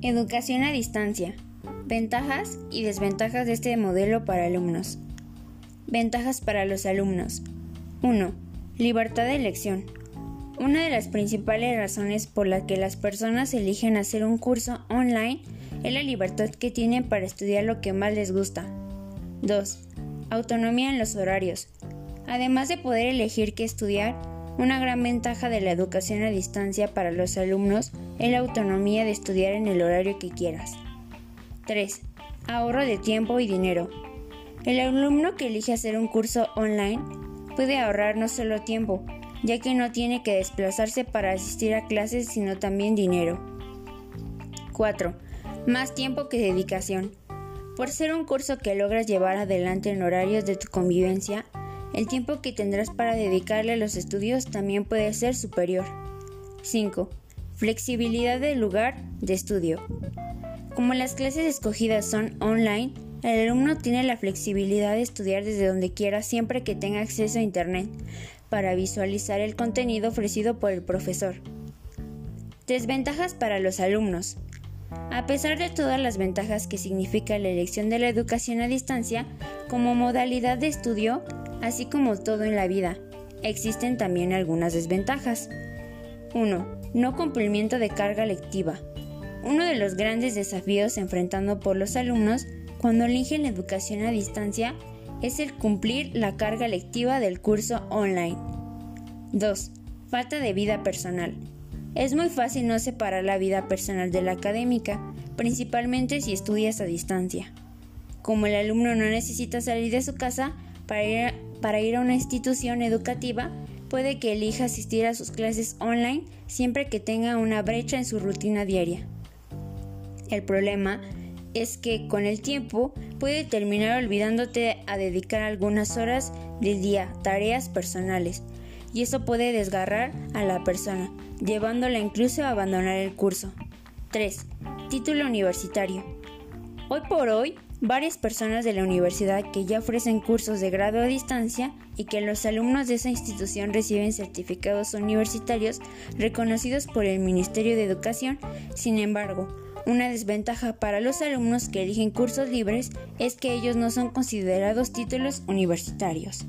Educación a distancia. Ventajas y desventajas de este modelo para alumnos. Ventajas para los alumnos. 1. Libertad de elección. Una de las principales razones por las que las personas eligen hacer un curso online es la libertad que tienen para estudiar lo que más les gusta. 2. Autonomía en los horarios. Además de poder elegir qué estudiar, una gran ventaja de la educación a distancia para los alumnos es la autonomía de estudiar en el horario que quieras. 3. Ahorro de tiempo y dinero. El alumno que elige hacer un curso online puede ahorrar no solo tiempo, ya que no tiene que desplazarse para asistir a clases, sino también dinero. 4. Más tiempo que dedicación. Por ser un curso que logras llevar adelante en horarios de tu convivencia, el tiempo que tendrás para dedicarle a los estudios también puede ser superior. 5. Flexibilidad del lugar de estudio. Como las clases escogidas son online, el alumno tiene la flexibilidad de estudiar desde donde quiera siempre que tenga acceso a Internet para visualizar el contenido ofrecido por el profesor. Desventajas para los alumnos. A pesar de todas las ventajas que significa la elección de la educación a distancia como modalidad de estudio, así como todo en la vida, existen también algunas desventajas. 1. No cumplimiento de carga lectiva. Uno de los grandes desafíos enfrentando por los alumnos cuando eligen la educación a distancia es el cumplir la carga lectiva del curso online. 2. Falta de vida personal. Es muy fácil no separar la vida personal de la académica, principalmente si estudias a distancia. Como el alumno no necesita salir de su casa para ir, para ir a una institución educativa, puede que elija asistir a sus clases online siempre que tenga una brecha en su rutina diaria. El problema es que con el tiempo puede terminar olvidándote a dedicar algunas horas del día tareas personales y eso puede desgarrar a la persona, llevándola incluso a abandonar el curso. 3. Título universitario. Hoy por hoy, varias personas de la universidad que ya ofrecen cursos de grado a distancia y que los alumnos de esa institución reciben certificados universitarios reconocidos por el Ministerio de Educación. Sin embargo, una desventaja para los alumnos que eligen cursos libres es que ellos no son considerados títulos universitarios.